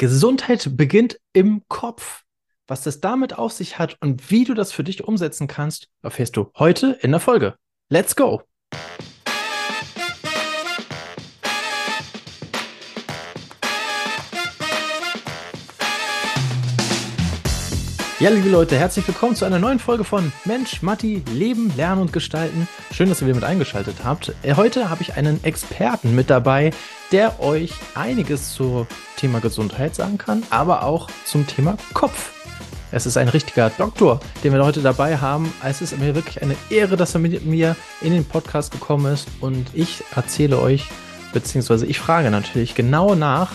Gesundheit beginnt im Kopf. Was das damit auf sich hat und wie du das für dich umsetzen kannst, erfährst du heute in der Folge. Let's go! Ja, liebe Leute, herzlich willkommen zu einer neuen Folge von Mensch, Matti, Leben, Lernen und Gestalten. Schön, dass ihr wieder mit eingeschaltet habt. Äh, heute habe ich einen Experten mit dabei, der euch einiges zum Thema Gesundheit sagen kann, aber auch zum Thema Kopf. Es ist ein richtiger Doktor, den wir heute dabei haben. Es ist mir wirklich eine Ehre, dass er mit mir in den Podcast gekommen ist und ich erzähle euch, beziehungsweise ich frage natürlich genau nach,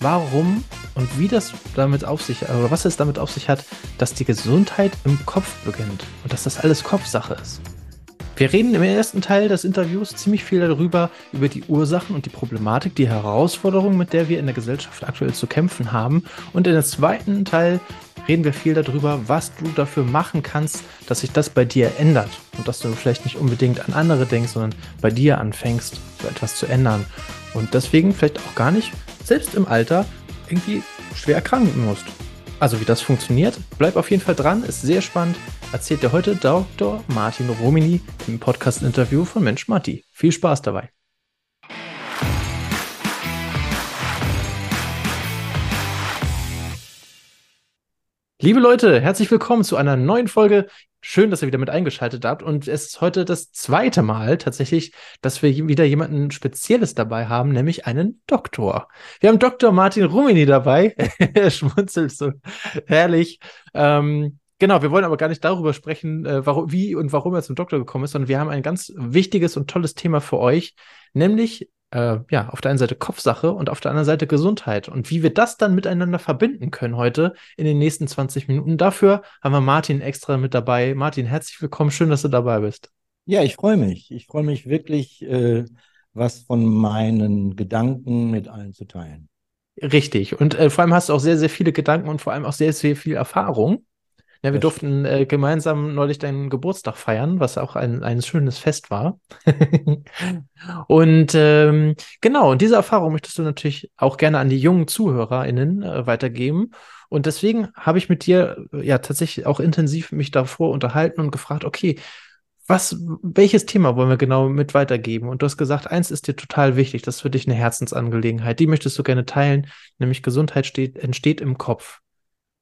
warum und wie das damit auf sich, oder was es damit auf sich hat, dass die Gesundheit im Kopf beginnt und dass das alles Kopfsache ist. Wir reden im ersten Teil des Interviews ziemlich viel darüber, über die Ursachen und die Problematik, die Herausforderungen, mit der wir in der Gesellschaft aktuell zu kämpfen haben. Und in der zweiten Teil reden wir viel darüber, was du dafür machen kannst, dass sich das bei dir ändert und dass du vielleicht nicht unbedingt an andere denkst, sondern bei dir anfängst, so etwas zu ändern. Und deswegen vielleicht auch gar nicht selbst im Alter irgendwie schwer erkranken musst. Also wie das funktioniert, bleib auf jeden Fall dran, ist sehr spannend. Erzählt dir heute Dr. Martin Romini im Podcast-Interview von Mensch Matti. Viel Spaß dabei. Liebe Leute, herzlich willkommen zu einer neuen Folge Schön, dass ihr wieder mit eingeschaltet habt. Und es ist heute das zweite Mal tatsächlich, dass wir wieder jemanden Spezielles dabei haben, nämlich einen Doktor. Wir haben Dr. Martin Rumini dabei. er schmunzelt so herrlich. Ähm, genau, wir wollen aber gar nicht darüber sprechen, äh, warum, wie und warum er zum Doktor gekommen ist, sondern wir haben ein ganz wichtiges und tolles Thema für euch, nämlich äh, ja, auf der einen Seite Kopfsache und auf der anderen Seite Gesundheit. Und wie wir das dann miteinander verbinden können heute in den nächsten 20 Minuten. Dafür haben wir Martin extra mit dabei. Martin, herzlich willkommen. Schön, dass du dabei bist. Ja, ich freue mich. Ich freue mich wirklich, äh, was von meinen Gedanken mit allen zu teilen. Richtig. Und äh, vor allem hast du auch sehr, sehr viele Gedanken und vor allem auch sehr, sehr viel Erfahrung. Ja, wir durften äh, gemeinsam neulich deinen Geburtstag feiern, was auch ein, ein schönes Fest war. und ähm, genau, und diese Erfahrung möchtest du natürlich auch gerne an die jungen ZuhörerInnen äh, weitergeben. Und deswegen habe ich mit dir äh, ja tatsächlich auch intensiv mich davor unterhalten und gefragt, okay, was, welches Thema wollen wir genau mit weitergeben? Und du hast gesagt, eins ist dir total wichtig, das ist für dich eine Herzensangelegenheit, die möchtest du gerne teilen, nämlich Gesundheit steht, entsteht im Kopf.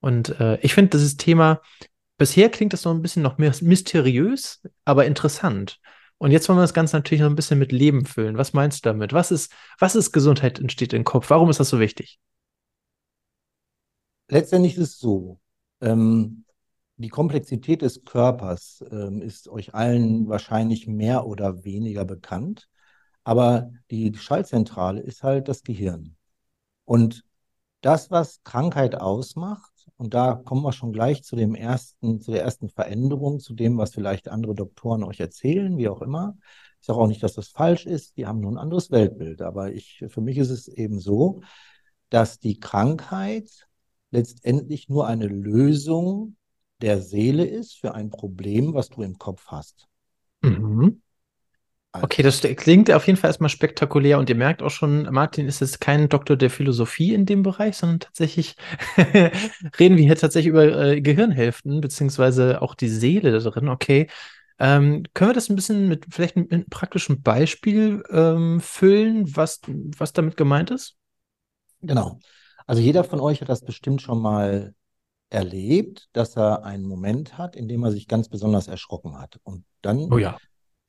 Und äh, ich finde dieses Thema, bisher klingt das noch ein bisschen noch mysteriös, aber interessant. Und jetzt wollen wir das Ganze natürlich noch ein bisschen mit Leben füllen. Was meinst du damit? Was ist, was ist Gesundheit entsteht im Kopf? Warum ist das so wichtig? Letztendlich ist es so, ähm, die Komplexität des Körpers ähm, ist euch allen wahrscheinlich mehr oder weniger bekannt, aber die Schaltzentrale ist halt das Gehirn. Und das, was Krankheit ausmacht, und da kommen wir schon gleich zu dem ersten, zu der ersten Veränderung, zu dem, was vielleicht andere Doktoren euch erzählen, wie auch immer. Ich sage auch nicht, dass das falsch ist. Die haben nur ein anderes Weltbild. Aber ich, für mich ist es eben so, dass die Krankheit letztendlich nur eine Lösung der Seele ist für ein Problem, was du im Kopf hast. Mhm. Okay, das klingt auf jeden Fall erstmal spektakulär und ihr merkt auch schon, Martin ist jetzt kein Doktor der Philosophie in dem Bereich, sondern tatsächlich reden wir hier tatsächlich über äh, Gehirnhälften, beziehungsweise auch die Seele da drin. Okay, ähm, können wir das ein bisschen mit vielleicht mit einem praktischen Beispiel ähm, füllen, was, was damit gemeint ist? Genau. Also jeder von euch hat das bestimmt schon mal erlebt, dass er einen Moment hat, in dem er sich ganz besonders erschrocken hat. Und dann oh ja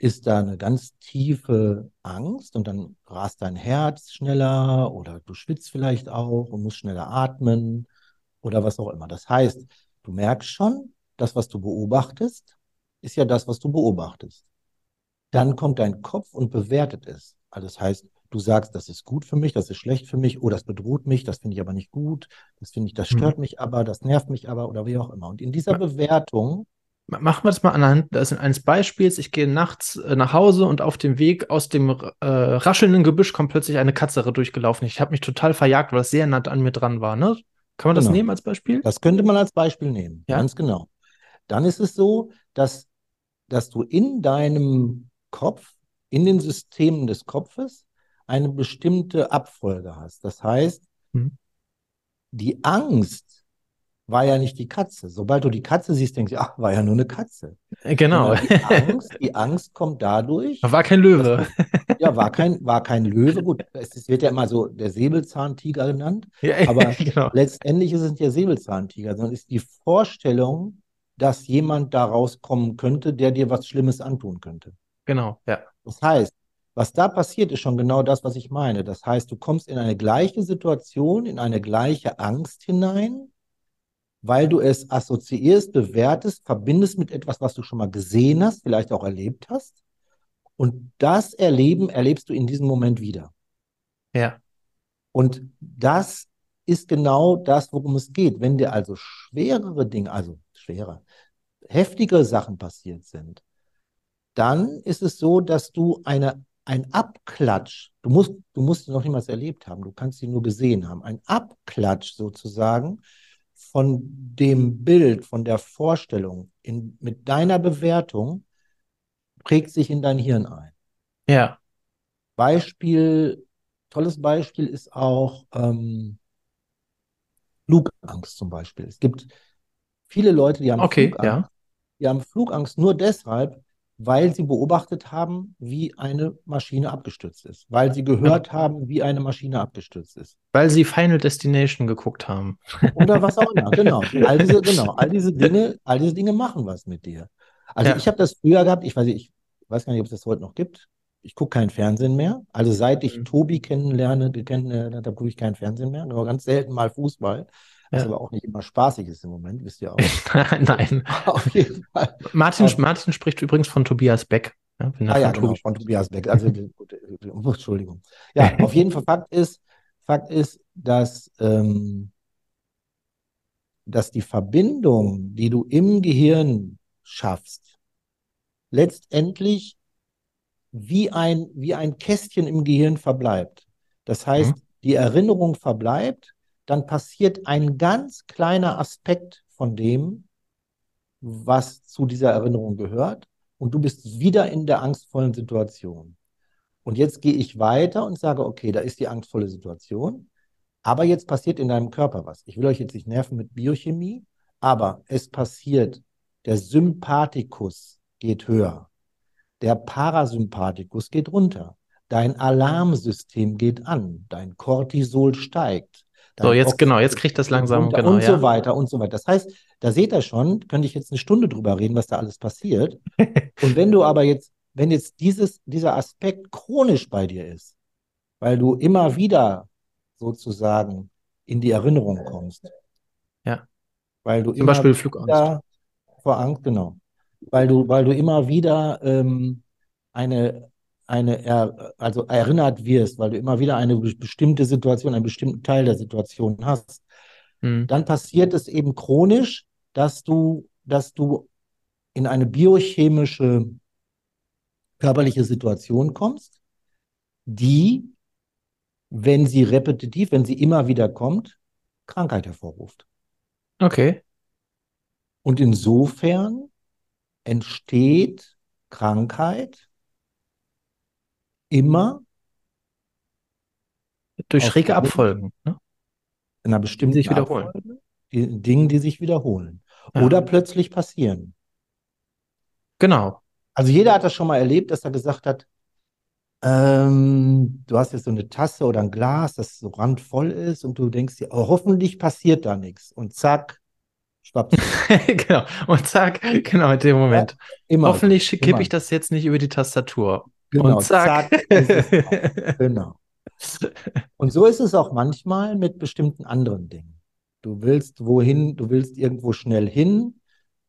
ist da eine ganz tiefe Angst und dann rast dein Herz schneller oder du schwitzt vielleicht auch und musst schneller atmen oder was auch immer. Das heißt, du merkst schon, das, was du beobachtest, ist ja das, was du beobachtest. Dann kommt dein Kopf und bewertet es. Also das heißt, du sagst, das ist gut für mich, das ist schlecht für mich, oh, das bedroht mich, das finde ich aber nicht gut, das finde ich, das hm. stört mhm. mich aber, das nervt mich aber oder wie auch immer. Und in dieser Bewertung Machen wir das mal anhand eines Beispiels. Ich gehe nachts äh, nach Hause und auf dem Weg aus dem äh, raschelnden Gebüsch kommt plötzlich eine Katze durchgelaufen. Ich habe mich total verjagt, weil es sehr nah an mir dran war. Ne? Kann man das genau. nehmen als Beispiel? Das könnte man als Beispiel nehmen, ja? ganz genau. Dann ist es so, dass, dass du in deinem Kopf, in den Systemen des Kopfes, eine bestimmte Abfolge hast. Das heißt, hm. die Angst war ja nicht die Katze. Sobald du die Katze siehst, denkst du, ach, war ja nur eine Katze. Genau. Die Angst, die Angst kommt dadurch. War kein Löwe. Das, ja, war kein, war kein Löwe. Gut, es wird ja immer so der Säbelzahntiger genannt. Ja, aber genau. letztendlich ist es nicht der Säbelzahntiger, sondern ist die Vorstellung, dass jemand da rauskommen könnte, der dir was Schlimmes antun könnte. Genau, ja. Das heißt, was da passiert, ist schon genau das, was ich meine. Das heißt, du kommst in eine gleiche Situation, in eine gleiche Angst hinein, weil du es assoziierst, bewertest, verbindest mit etwas, was du schon mal gesehen hast, vielleicht auch erlebt hast. Und das Erleben erlebst du in diesem Moment wieder. Ja. Und das ist genau das, worum es geht. Wenn dir also schwerere Dinge, also schwerer, heftige Sachen passiert sind, dann ist es so, dass du eine, ein Abklatsch, du musst, du musst ihn noch niemals erlebt haben, du kannst ihn nur gesehen haben, ein Abklatsch sozusagen von dem Bild, von der Vorstellung in, mit deiner Bewertung prägt sich in dein Hirn ein. Ja. Beispiel, tolles Beispiel ist auch ähm, Flugangst zum Beispiel. Es gibt viele Leute, die haben Okay, Flugangst. ja. Die haben Flugangst nur deshalb, weil sie beobachtet haben, wie eine Maschine abgestürzt ist, weil sie gehört haben, wie eine Maschine abgestürzt ist. Weil sie Final Destination geguckt haben. Oder was auch immer, genau. All diese, genau, all diese Dinge, all diese Dinge machen was mit dir. Also Ja. ich habe das früher gehabt, ich weiß nicht, ich weiß gar nicht, ob es das heute noch gibt. Ich gucke kein Fernsehen mehr. Also seit ich Mhm. Tobi kennenlerne, kennengelernt habe, gucke ich kein Fernsehen mehr. Nur ganz selten mal Fußball. Was Ja. aber auch nicht immer spaßig ist im Moment, wisst ihr auch. Nein. Auf jeden Fall. Martin, Auf- Martin spricht übrigens von Tobias Beck. Ja, Ah ja, genau, Tobi von Tobias Beck. Also, gut, äh, Entschuldigung. Ja, auf jeden Fall Fakt ist, Fakt ist, dass, ähm, dass die Verbindung, die du im Gehirn schaffst, letztendlich wie ein, wie ein Kästchen im Gehirn verbleibt. Das heißt, die Erinnerung verbleibt, dann passiert ein ganz kleiner Aspekt von dem, was zu dieser Erinnerung gehört, und du bist wieder in der angstvollen Situation. Und jetzt gehe ich weiter und sage, okay, da ist die angstvolle Situation, aber jetzt passiert in deinem Körper was. Ich will euch jetzt nicht nerven mit Biochemie, aber es passiert, der Sympathikus geht höher, der Parasympathikus geht runter, dein Alarmsystem geht an, dein Cortisol steigt. So, dein jetzt genau, jetzt kriegt das langsam, runter genau, und ja. so weiter und so weiter. Das heißt, da seht ihr schon, könnte ich jetzt eine Stunde drüber reden, was da alles passiert. Und wenn du aber jetzt, wenn jetzt dieses, dieser Aspekt chronisch bei dir ist, weil du immer wieder sozusagen in die Erinnerung kommst. Ja. Weil du Zum immer Beispiel Flugangst. vor Angst, genau. Weil du, weil du immer wieder ähm, eine, eine er, also erinnert wirst, weil du immer wieder eine be- bestimmte Situation, einen bestimmten Teil der Situation hast Hm. dann passiert es eben chronisch, dass du, dass du in eine biochemische körperliche Situation kommst, die, wenn sie repetitiv, wenn sie immer wieder kommt, Krankheit hervorruft. Okay. Und insofern entsteht Krankheit immer Durch schräge Abfolgen. Ne? in einer bestimmten sich wiederholen. Abfolge, die, Dingen, die sich wiederholen Ja. oder plötzlich passieren. Genau. Also jeder hat das schon mal erlebt, dass er gesagt hat, ähm, du hast jetzt so eine Tasse oder ein Glas, das so randvoll ist und du denkst dir, oh, hoffentlich passiert da nichts. Und zack, schwappt's genau. Und zack, genau in dem Moment. immer. Hoffentlich kippe ich das jetzt nicht über die Tastatur. Genau, Und zack. zack. Genau. Und so ist es auch manchmal mit bestimmten anderen Dingen. Du willst wohin, du willst irgendwo schnell hin.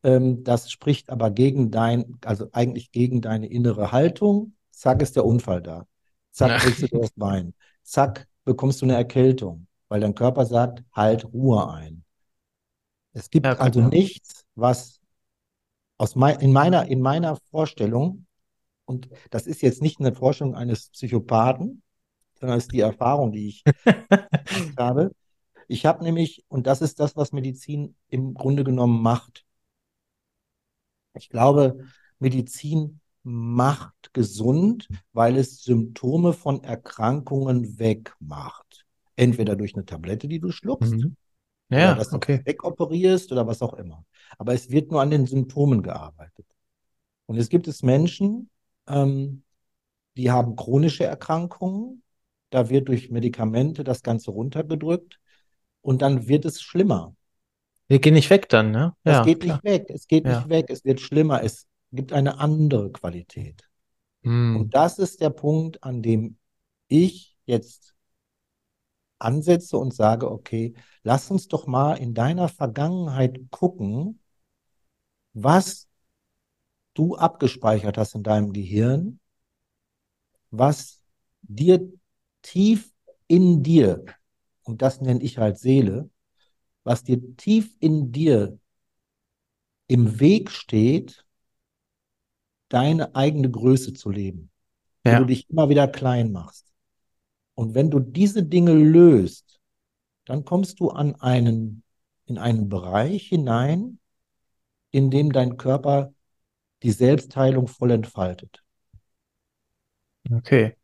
Ähm, das spricht aber gegen dein, also eigentlich gegen deine innere Haltung. Zack, ist der Unfall da. Zack, Ja. kriegst du das Bein. Zack, bekommst du eine Erkältung, weil dein Körper sagt, halt Ruhe ein. Es gibt Ja, also nichts, was aus mei in meiner, in meiner Vorstellung, und das ist jetzt nicht eine Vorstellung eines Psychopathen, sondern es ist die Erfahrung, die ich habe. Ich habe nämlich, und das ist das, was Medizin im Grunde genommen macht. Ich glaube, Medizin macht gesund, weil es Symptome von Erkrankungen wegmacht. Entweder durch eine Tablette, die du schluckst, Mhm. Ja, oder dass du okay. das wegoperierst oder was auch immer. Aber es wird nur an den Symptomen gearbeitet. Und es gibt es Menschen, ähm, die haben chronische Erkrankungen, da wird durch Medikamente das Ganze runtergedrückt und dann wird es schlimmer. Wir gehen nicht weg dann, ne? Es Ja, geht klar. nicht weg, es geht Ja. nicht weg, es wird schlimmer, es gibt eine andere Qualität. Hm. Und das ist der Punkt, an dem ich jetzt ansetze und sage, okay, lass uns doch mal in deiner Vergangenheit gucken, was du abgespeichert hast in deinem Gehirn, was dir tief in dir, und das nenne ich halt Seele, was dir tief in dir im Weg steht, deine eigene Größe zu leben, wo Ja. du dich immer wieder klein machst. Und wenn du diese Dinge löst, dann kommst du an einen, in einen Bereich hinein, in dem dein Körper die Selbstheilung voll entfaltet. Okay.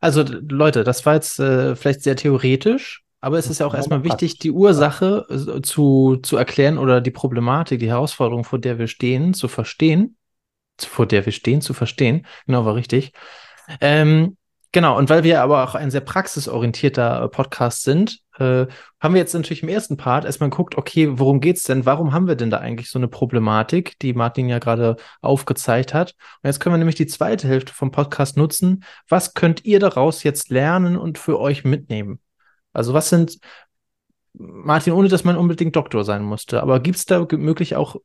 Also Leute, das war jetzt äh, vielleicht sehr theoretisch, aber es ist ja auch erstmal mal wichtig, die Ursache äh, zu, zu erklären oder die Problematik, die Herausforderung, vor der wir stehen, zu verstehen. Vor der wir stehen, zu verstehen. Genau, war richtig. Ähm, genau, und weil wir aber auch ein sehr praxisorientierter äh, Podcast sind, äh, haben wir jetzt natürlich im ersten Part erstmal geguckt, okay, worum geht's denn? Warum haben wir denn da eigentlich so eine Problematik, die Martin ja gerade aufgezeigt hat? Und jetzt können wir nämlich die zweite Hälfte vom Podcast nutzen. Was könnt ihr daraus jetzt lernen und für euch mitnehmen? Also was sind, Martin, ohne dass man unbedingt Doktor sein musste, aber gibt es da möglich auch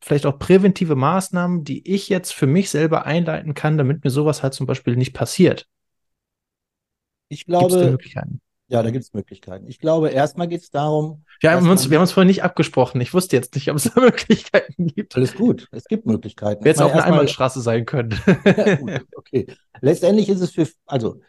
vielleicht auch präventive Maßnahmen, die ich jetzt für mich selber einleiten kann, damit mir sowas halt zum Beispiel nicht passiert? Ich glaube, Möglichkeiten? ja, da gibt es Möglichkeiten. Ich glaube, erstmal geht es darum, Ja, wir uns, wir haben uns vorhin nicht abgesprochen. Ich wusste jetzt nicht, ob es da Möglichkeiten gibt. alles gut, es gibt Möglichkeiten. Wäre jetzt auch eine Einbahnstraße sein können. Ja, gut, okay. Letztendlich ist es für, also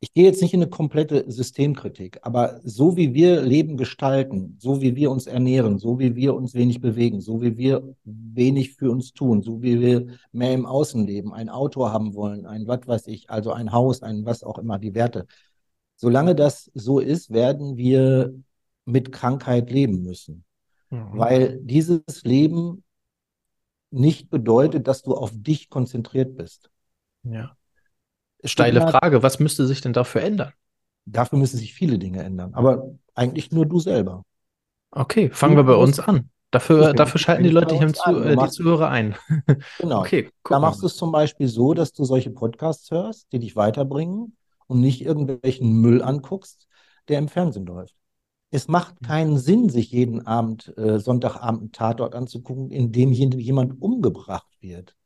ich gehe jetzt nicht in eine komplette Systemkritik, aber so wie wir Leben gestalten, so wie wir uns ernähren, so wie wir uns wenig bewegen, so wie wir wenig für uns tun, so wie wir mehr im Außen leben, ein Auto haben wollen, ein was weiß ich, also ein Haus, ein was auch immer, die Werte. Solange das so ist, werden wir mit Krankheit leben müssen, Mhm. weil dieses Leben nicht bedeutet, dass du auf dich konzentriert bist. Ja. Steile Frage, was müsste sich denn dafür ändern? Dafür müssen sich viele Dinge ändern, aber eigentlich nur du selber. Okay, fangen Du wir bei uns an. Dafür, fängst- dafür schalten die Leute hier zu, äh, die Zuhörer ein. Genau. Okay, Da machst du es zum Beispiel so, dass du solche Podcasts hörst, die dich weiterbringen und nicht irgendwelchen Müll anguckst, der im Fernsehen läuft. Es macht keinen Sinn, sich jeden Abend, äh, Sonntagabend einen Tatort anzugucken, in dem jemand umgebracht wird.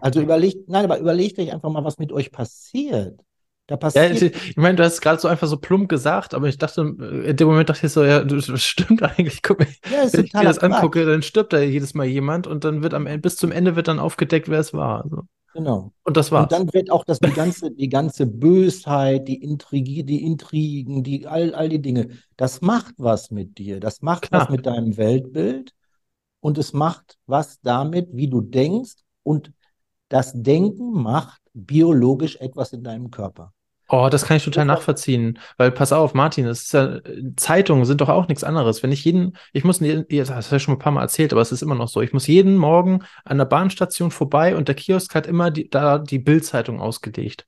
Also überlegt, nein, aber überlegt euch einfach mal, was mit euch passiert. Da Ja, passiert ich ich meine, du hast es gerade so einfach so plump gesagt, aber ich dachte, äh, in dem Moment dachte ich so, ja, das stimmt eigentlich. Guck mal, Ja, wenn ich mir das angucke, Quatsch. dann stirbt da jedes Mal jemand und dann wird am Ende, bis zum Ende wird dann aufgedeckt, wer es war. Also, Genau. und das Und war's. dann wird auch das, die ganze, die ganze Bösheit, die Intrigi, die Intrigen, die, all, all die Dinge, das macht was mit dir. Das macht Klar. was mit deinem Weltbild und es macht was damit, wie du denkst. Und das Denken macht biologisch etwas in deinem Körper. Oh, das kann ich total nachvollziehen, weil pass auf, Martin, ist ja, Zeitungen sind doch auch nichts anderes. Wenn ich jeden, ich muss, das hast du ja schon ein paar Mal erzählt, aber es ist immer noch so. Ich muss jeden Morgen an der Bahnstation vorbei und der Kiosk hat immer die, da die Bild-Zeitung ausgelegt.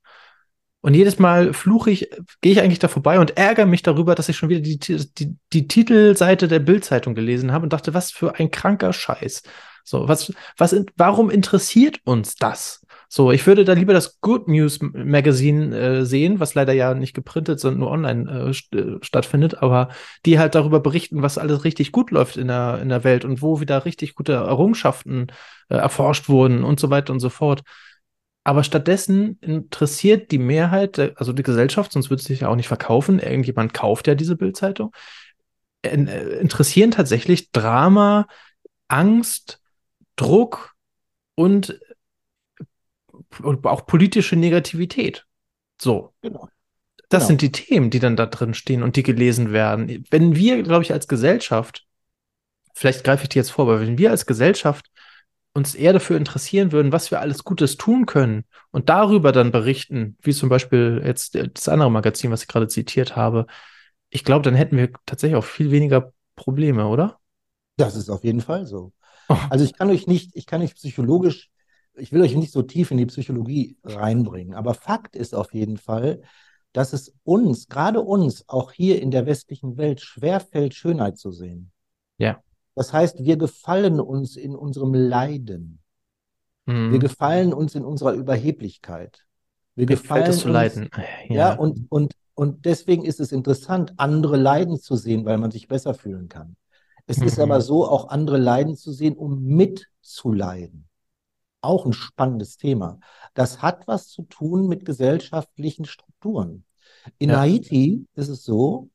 Und jedes Mal fluche ich, gehe ich eigentlich da vorbei und ärgere mich darüber, dass ich schon wieder die, die, die Titelseite der Bild-Zeitung gelesen habe und dachte, was für ein kranker Scheiß. So, was, was, warum interessiert uns das? So, ich würde da lieber das Good News Magazine äh, sehen, was leider ja nicht geprintet, sondern nur online äh, st äh, stattfindet, aber die halt darüber berichten, was alles richtig gut läuft in der, in der Welt und wo wieder richtig gute Errungenschaften äh, erforscht wurden und so weiter und so fort. Aber stattdessen interessiert die Mehrheit, also die Gesellschaft, sonst würde es sich ja auch nicht verkaufen, irgendjemand kauft ja diese Bildzeitung, äh, interessieren tatsächlich Drama, Angst, Druck und und auch politische Negativität. So, Genau. das Genau. sind die Themen, die dann da drin stehen und die gelesen werden. Wenn wir, glaube ich, als Gesellschaft, vielleicht greife ich die jetzt vor, aber wenn wir als Gesellschaft uns eher dafür interessieren würden, was wir alles Gutes tun können und darüber dann berichten, wie zum Beispiel jetzt das andere Magazin, was ich gerade zitiert habe, ich glaube, dann hätten wir tatsächlich auch viel weniger Probleme, oder? Das ist auf jeden Fall so. Oh. Also ich kann euch nicht, ich kann nicht psychologisch, ich will euch nicht so tief in die Psychologie reinbringen, aber Fakt ist auf jeden Fall, dass es uns, gerade uns, auch hier in der westlichen Welt schwerfällt, Schönheit zu sehen. Ja. Das heißt, wir gefallen uns in unserem Leiden. Mhm. Wir gefallen uns in unserer Überheblichkeit. Wir gefällt gefallen es zu uns, leiden. ja, und, und, und deswegen ist es interessant, andere leiden zu sehen, weil man sich besser fühlen kann. Es ist Mhm. aber so, auch andere leiden zu sehen, um mitzuleiden. Auch ein spannendes Thema. Das hat was zu tun mit gesellschaftlichen Strukturen. In Ja. Haiti ist es so,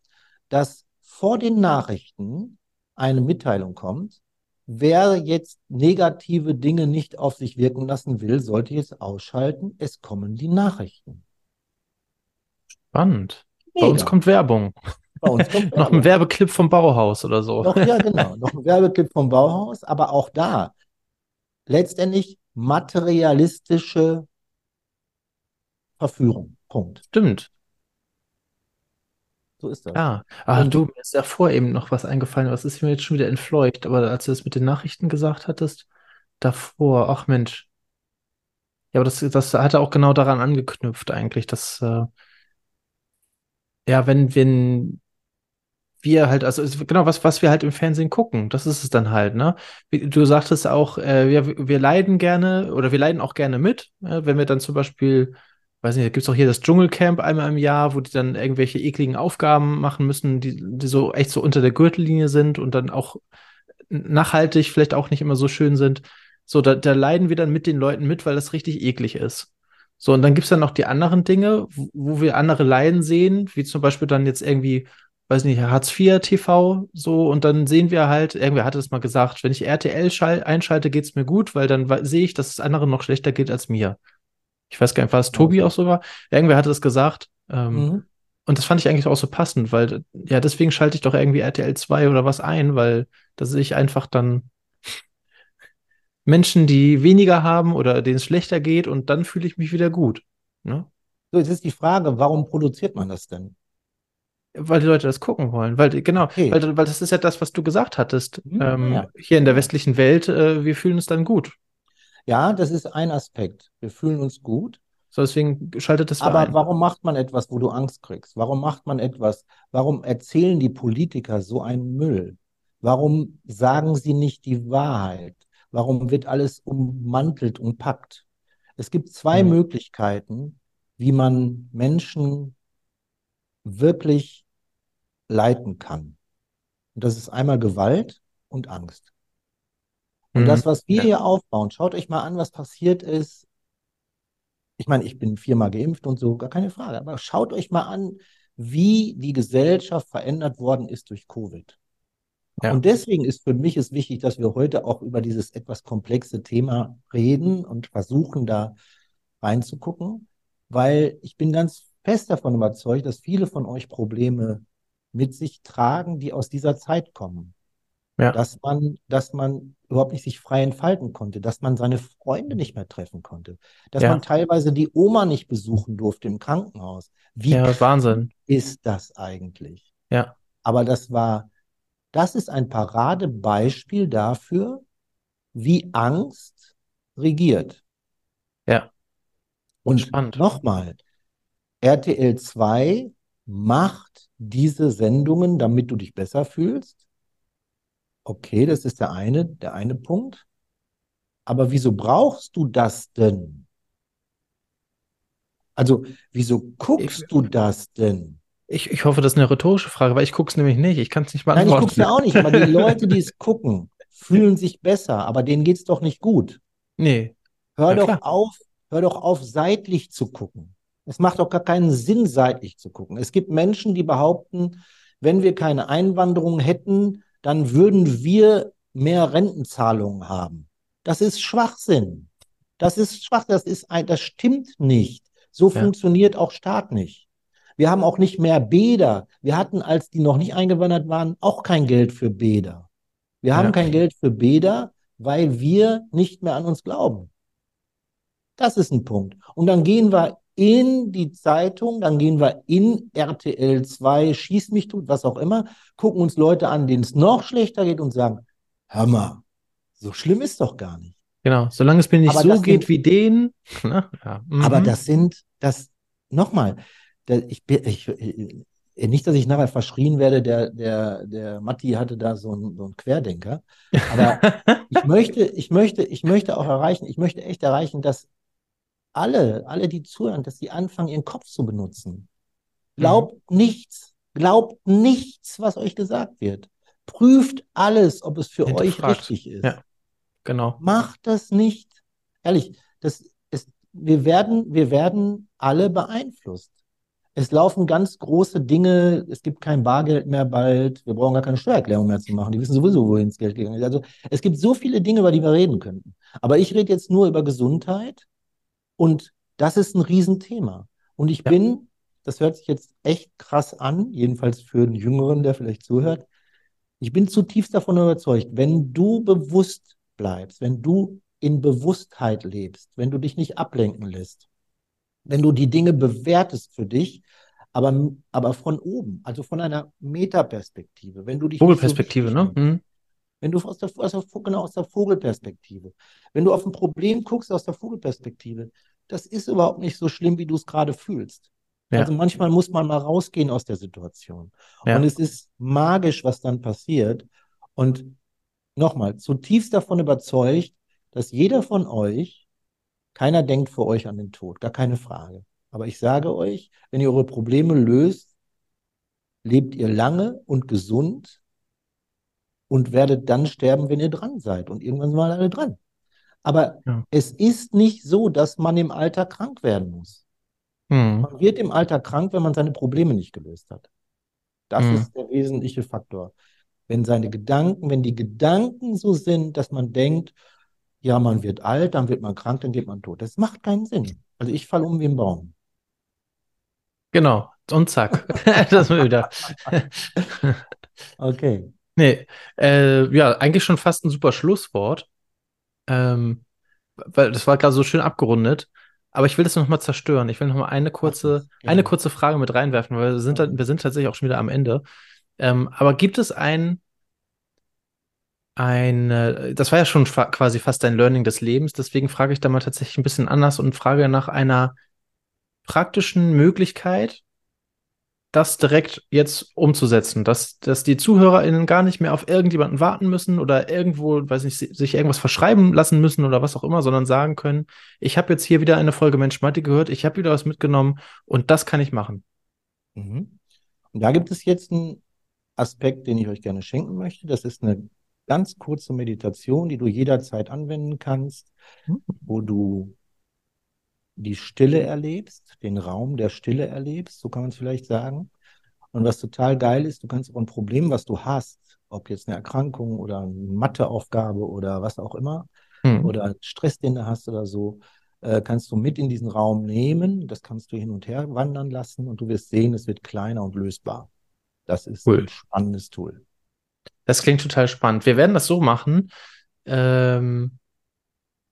dass vor den Nachrichten eine Mitteilung kommt, wer jetzt negative Dinge nicht auf sich wirken lassen will, sollte jetzt ausschalten. Es kommen die Nachrichten. Spannend. Bei uns Mega. kommt Werbung. Bei uns kommt Noch ein. Werbeclip vom Bauhaus oder so. Noch, ja, genau. Noch ein Werbeclip vom Bauhaus, aber auch da letztendlich materialistische Verführung. Punkt. Stimmt. So ist das. Ja. Ah, Und- du, mir ist davor eben noch was eingefallen. Was ist mir jetzt schon wieder entfleucht? Aber als du das mit den Nachrichten gesagt hattest, davor, ach Mensch. Ja, aber das, das hatte auch genau daran angeknüpft eigentlich, dass, äh, ja, wenn, wenn wir halt, also genau, was, was wir halt im Fernsehen gucken, das ist es dann halt, ne? Du sagtest auch, äh, wir, wir leiden gerne oder wir leiden auch gerne mit, äh, wenn wir dann zum Beispiel, weiß nicht, gibt es auch hier das Dschungelcamp einmal im Jahr, wo die dann irgendwelche ekligen Aufgaben machen müssen, die, die so echt so unter der Gürtellinie sind und dann auch nachhaltig vielleicht auch nicht immer so schön sind. So, da, da leiden wir dann mit den Leuten mit, weil das richtig eklig ist. So, und dann gibt es dann noch die anderen Dinge, wo, wo wir andere leiden sehen, wie zum Beispiel dann jetzt irgendwie, weiß nicht, Hartz IV TV, so, und dann sehen wir halt, irgendwer hatte das mal gesagt, wenn ich RTL einschalte, geht es mir gut, weil dann sehe ich, dass es anderen noch schlechter geht als mir. Ich weiß gar nicht, war es Tobi auch so war? Irgendwer hatte das gesagt. Ähm, Mhm. und das fand ich eigentlich auch so passend, weil, ja, deswegen schalte ich doch irgendwie RTL 2 oder was ein, weil da sehe ich einfach dann Menschen, die weniger haben oder denen es schlechter geht und dann fühle ich mich wieder gut. Ne? So, jetzt ist die Frage, warum produziert man das denn? Weil die Leute das gucken wollen. Weil, genau, Okay. weil, weil das ist ja das, was du gesagt hattest. Mhm, Ähm, ja. Hier in der westlichen Welt, äh, wir fühlen uns dann gut. Ja, das ist ein Aspekt. Wir fühlen uns gut. So, deswegen schaltet das Aber ein. warum macht man etwas, wo du Angst kriegst? Warum macht man etwas? Warum erzählen die Politiker so einen Müll? Warum sagen sie nicht die Wahrheit? Warum wird alles ummantelt, umpackt? Es gibt zwei Mhm. Möglichkeiten, wie man Menschen wirklich leiten kann. Und das ist einmal Gewalt und Angst. Und Mhm. das, was wir hier aufbauen, schaut euch mal an, was passiert ist. Ich meine, ich bin viermal geimpft und so, gar keine Frage. Aber schaut euch mal an, wie die Gesellschaft verändert worden ist durch Covid. Ja. Und deswegen ist für mich es wichtig, dass wir heute auch über dieses etwas komplexe Thema reden und versuchen, da reinzugucken, weil ich bin ganz fest davon überzeugt, dass viele von euch Probleme mit sich tragen, die aus dieser Zeit kommen. Ja. Dass man, dass man überhaupt nicht sich frei entfalten konnte, dass man seine Freunde nicht mehr treffen konnte, dass Ja. man teilweise die Oma nicht besuchen durfte im Krankenhaus. Wie Ja, Wahnsinn. ist das eigentlich? Ja. Aber das war, das ist ein Paradebeispiel dafür, wie Angst regiert. Ja. Und Spannend. nochmal, RTL 2 macht diese Sendungen, damit du dich besser fühlst. Okay, das ist der eine, der eine Punkt. Aber wieso brauchst du das denn? Also, wieso guckst du das denn? Ich, ich hoffe, das ist eine rhetorische Frage, weil ich gucke es nämlich nicht. Ich kann es nicht Nein, ich beantworten. gucke es ja auch nicht, aber die Leute, die es gucken, fühlen sich besser, aber denen geht es doch nicht gut. Nee. Hör Ja, doch klar. auf, hör doch auf, seitlich zu gucken. Es macht doch gar keinen Sinn, seitlich zu gucken. Es gibt Menschen, die behaupten, wenn wir keine Einwanderung hätten, dann würden wir mehr Rentenzahlungen haben. Das ist Schwachsinn. Das ist schwach, das ist ein, das stimmt nicht. So Ja. funktioniert auch Staat nicht. Wir haben auch nicht mehr Bäder. Wir hatten, als die noch nicht eingewandert waren, auch kein Geld für Bäder. Wir haben Ja. kein Geld für Bäder, weil wir nicht mehr an uns glauben. Das ist ein Punkt. Und dann gehen wir in die Zeitung, dann gehen wir in RTL 2, schieß mich tut, was auch immer, gucken uns Leute an, denen es noch schlechter geht und sagen, hör mal, so schlimm ist doch gar nicht. Genau, solange es mir nicht Aber so geht sind- wie denen. Ne? Ja. Aber mhm. das sind, das, nochmal, ich, ich, äh, nicht, dass ich nachher verschrien werde, der, der, der Matti hatte da so einen, so einen Querdenker. Aber ich möchte, ich möchte, ich möchte auch erreichen, ich möchte echt erreichen, dass alle, alle, die zuhören, dass sie anfangen, ihren Kopf zu benutzen. Glaubt nichts, glaubt nichts, was euch gesagt wird. Prüft alles, ob es für euch richtig ist. Ja. genau. Macht das nicht. Ehrlich, das ist, wir werden, wir werden alle beeinflusst. Es laufen ganz große Dinge, es gibt kein Bargeld mehr bald, wir brauchen gar keine Steuererklärung mehr zu machen. Die wissen sowieso, wohin das Geld gegangen ist. Also es gibt so viele Dinge, über die wir reden könnten. Aber ich rede jetzt nur über Gesundheit und das ist ein Riesenthema. Und ich Ja. bin, das hört sich jetzt echt krass an, jedenfalls für einen Jüngeren, der vielleicht zuhört, ich bin zutiefst davon überzeugt, wenn du bewusst bleibst, wenn du in Bewusstheit lebst, wenn du dich nicht ablenken lässt, wenn du die Dinge bewertest für dich, aber, aber von oben, also von einer Metaperspektive, wenn du dich so Vogelperspektive, wichtig ne? Mhm. wenn du aus der, aus der, genau aus der Vogelperspektive, wenn du auf ein Problem guckst aus der Vogelperspektive, das ist überhaupt nicht so schlimm, wie du es gerade fühlst. Ja. Also manchmal muss man mal rausgehen aus der Situation. Ja. Und es ist magisch, was dann passiert. Und nochmal, zutiefst davon überzeugt, dass jeder von euch, keiner denkt für euch an den Tod, gar keine Frage. Aber ich sage euch, wenn ihr eure Probleme löst, lebt ihr lange und gesund und werdet dann sterben, wenn ihr dran seid. Und irgendwann sind wir alle dran. Aber Ja. es ist nicht so, dass man im Alter krank werden muss. Mhm. Man wird im Alter krank, wenn man seine Probleme nicht gelöst hat. Das Mhm. ist der wesentliche Faktor. Wenn seine Gedanken, wenn die Gedanken so sind, dass man denkt, ja, man wird alt, dann wird man krank, dann geht man tot. Das macht keinen Sinn. Also ich falle um wie ein Baum. Genau. Und zack. das sind wir wieder. Okay. Nee, äh, ja, eigentlich schon fast ein super Schlusswort. Ähm, weil das war gerade so schön abgerundet. Aber ich will das nochmal zerstören. Ich will nochmal eine kurze, gerne. eine kurze Frage mit reinwerfen, weil wir sind, wir sind tatsächlich auch schon wieder am Ende. Ähm, aber gibt es ein, ein, äh, das war ja schon fa quasi fast ein Learning des Lebens, deswegen frage ich da mal tatsächlich ein bisschen anders und frage nach einer praktischen Möglichkeit, das direkt jetzt umzusetzen, dass, dass die ZuhörerInnen gar nicht mehr auf irgendjemanden warten müssen oder irgendwo, weiß nicht, si- sich irgendwas verschreiben lassen müssen oder was auch immer, sondern sagen können, ich habe jetzt hier wieder eine Folge Mensch Matti gehört, ich habe wieder was mitgenommen und das kann ich machen. Mhm. Und da gibt es jetzt einen Aspekt, den ich euch gerne schenken möchte. Das ist eine ganz kurze Meditation, die du jederzeit anwenden kannst, Mhm. wo du die Stille erlebst, den Raum der Stille erlebst, so kann man es vielleicht sagen. Und was total geil ist, du kannst auch ein Problem, was du hast, ob jetzt eine Erkrankung oder eine Matheaufgabe oder was auch immer, Hm. oder Stress, den du hast oder so, äh, kannst du mit in diesen Raum nehmen. Das kannst du hin und her wandern lassen und du wirst sehen, es wird kleiner und lösbar. Das ist Cool. ein spannendes Tool. Das klingt total spannend. Wir werden das so machen. Ähm,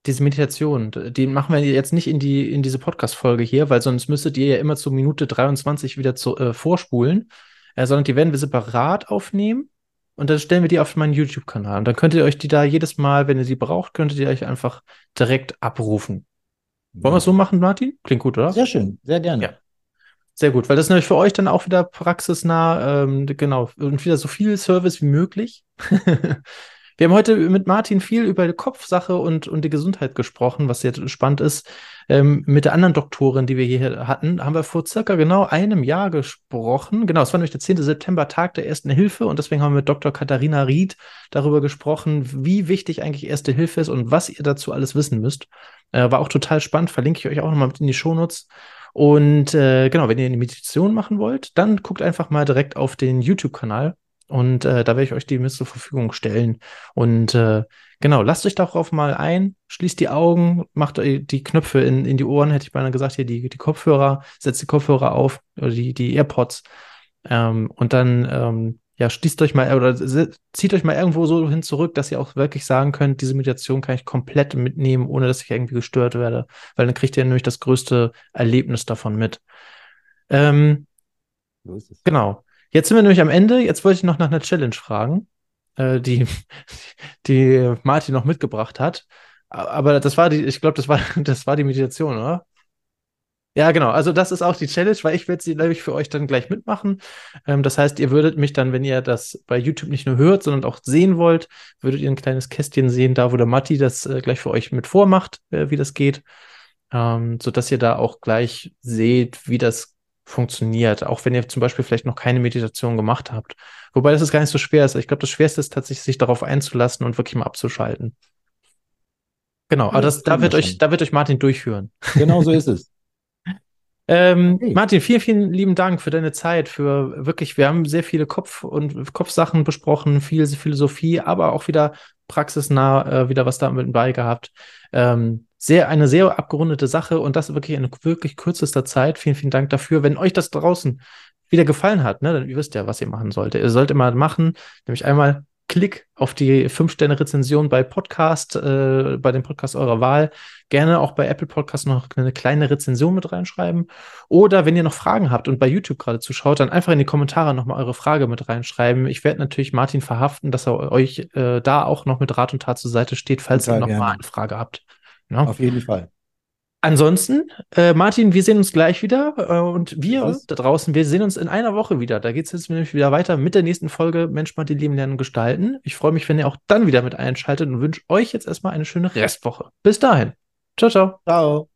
diese Meditation, die machen wir jetzt nicht in die, in diese Podcast-Folge hier, weil sonst müsstet ihr ja immer zur Minute 23 wieder zu, äh, vorspulen, äh, sondern die werden wir separat aufnehmen und dann stellen wir die auf meinen YouTube-Kanal. Und dann könnt ihr euch die da jedes Mal, wenn ihr sie braucht, könntet ihr euch einfach direkt abrufen. Wollen wir es so machen, Martin? Klingt gut, oder? Sehr schön, sehr gerne. Ja. Sehr gut, weil das ist nämlich für euch dann auch wieder praxisnah, ähm, genau, und wieder so viel Service wie möglich. Wir haben heute mit Martin viel über die Kopfsache und, und die Gesundheit gesprochen, was jetzt spannend ist. Ähm, mit der anderen Doktorin, die wir hier hatten, haben wir vor circa genau einem Jahr gesprochen. Genau, es war nämlich der 10. September, Tag der Ersten Hilfe. Und deswegen haben wir mit Dr. Katharina Ried darüber gesprochen, wie wichtig eigentlich Erste Hilfe ist und was ihr dazu alles wissen müsst. Äh, war auch total spannend, verlinke ich euch auch nochmal mit in die Shownotes. Und äh, genau, wenn ihr eine Meditation machen wollt, dann guckt einfach mal direkt auf den YouTube-Kanal und äh, da werde ich euch die mit zur Verfügung stellen. Und äh, genau, lasst euch darauf mal ein, schließt die Augen, macht die Knöpfe in, in die Ohren, hätte ich beinahe gesagt, hier die, die Kopfhörer, setzt die Kopfhörer auf oder die, die AirPods. Ähm, und dann, ähm, ja, schließt euch mal oder zieht euch mal irgendwo so hin zurück, dass ihr auch wirklich sagen könnt, diese Meditation kann ich komplett mitnehmen, ohne dass ich irgendwie gestört werde, weil dann kriegt ihr nämlich das größte Erlebnis davon mit. Ähm, so ist es. Genau. Jetzt sind wir nämlich am Ende. Jetzt wollte ich noch nach einer Challenge fragen, äh, die, die Martin noch mitgebracht hat. Aber das war die, ich glaube, das war, das war die Meditation, oder? Ja, genau. Also das ist auch die Challenge, weil ich werde sie, glaube ich, für euch dann gleich mitmachen. Ähm, das heißt, ihr würdet mich dann, wenn ihr das bei YouTube nicht nur hört, sondern auch sehen wollt, würdet ihr ein kleines Kästchen sehen, da wo der Matti das äh, gleich für euch mit vormacht, äh, wie das geht. Ähm, sodass ihr da auch gleich seht, wie das funktioniert. Auch wenn ihr zum Beispiel vielleicht noch keine Meditation gemacht habt. Wobei das ist gar nicht so schwer ist. Ich glaube, das Schwerste ist tatsächlich, sich darauf einzulassen und wirklich mal abzuschalten. Genau, aber das, da wird euch, da wird euch Martin durchführen. Genau so ist es. Ähm, okay. Martin, vielen, vielen lieben Dank für deine Zeit, für wirklich, wir haben sehr viele Kopf- und Kopfsachen besprochen, viel Philosophie, aber auch wieder praxisnah, äh, wieder was da mit bei gehabt. Ähm, sehr, eine sehr abgerundete Sache und das wirklich in wirklich kürzester Zeit. Vielen, vielen Dank dafür. Wenn euch das draußen wieder gefallen hat, ne, dann ihr wisst ja, was ihr machen sollt. Ihr sollt immer machen, nämlich einmal Klick auf die 5-Sterne-Rezension bei Podcast, äh, bei dem Podcast eurer Wahl. Gerne auch bei Apple Podcast noch eine kleine Rezension mit reinschreiben. Oder wenn ihr noch Fragen habt und bei YouTube gerade zuschaut, dann einfach in die Kommentare nochmal eure Frage mit reinschreiben. Ich werde natürlich Martin verhaften, dass er euch äh, da auch noch mit Rat und Tat zur Seite steht, falls Total ihr nochmal eine Frage habt. Ja? Auf jeden Fall. Ansonsten, äh, Martin, wir sehen uns gleich wieder äh, und wir Was? da draußen, wir sehen uns in einer Woche wieder. Da geht es jetzt nämlich wieder weiter mit der nächsten Folge Mensch, Martin, Leben, Lernen, Gestalten. Ich freue mich, wenn ihr auch dann wieder mit einschaltet und wünsche euch jetzt erstmal eine schöne Restwoche. Bis dahin. Ciao, ciao. Ciao.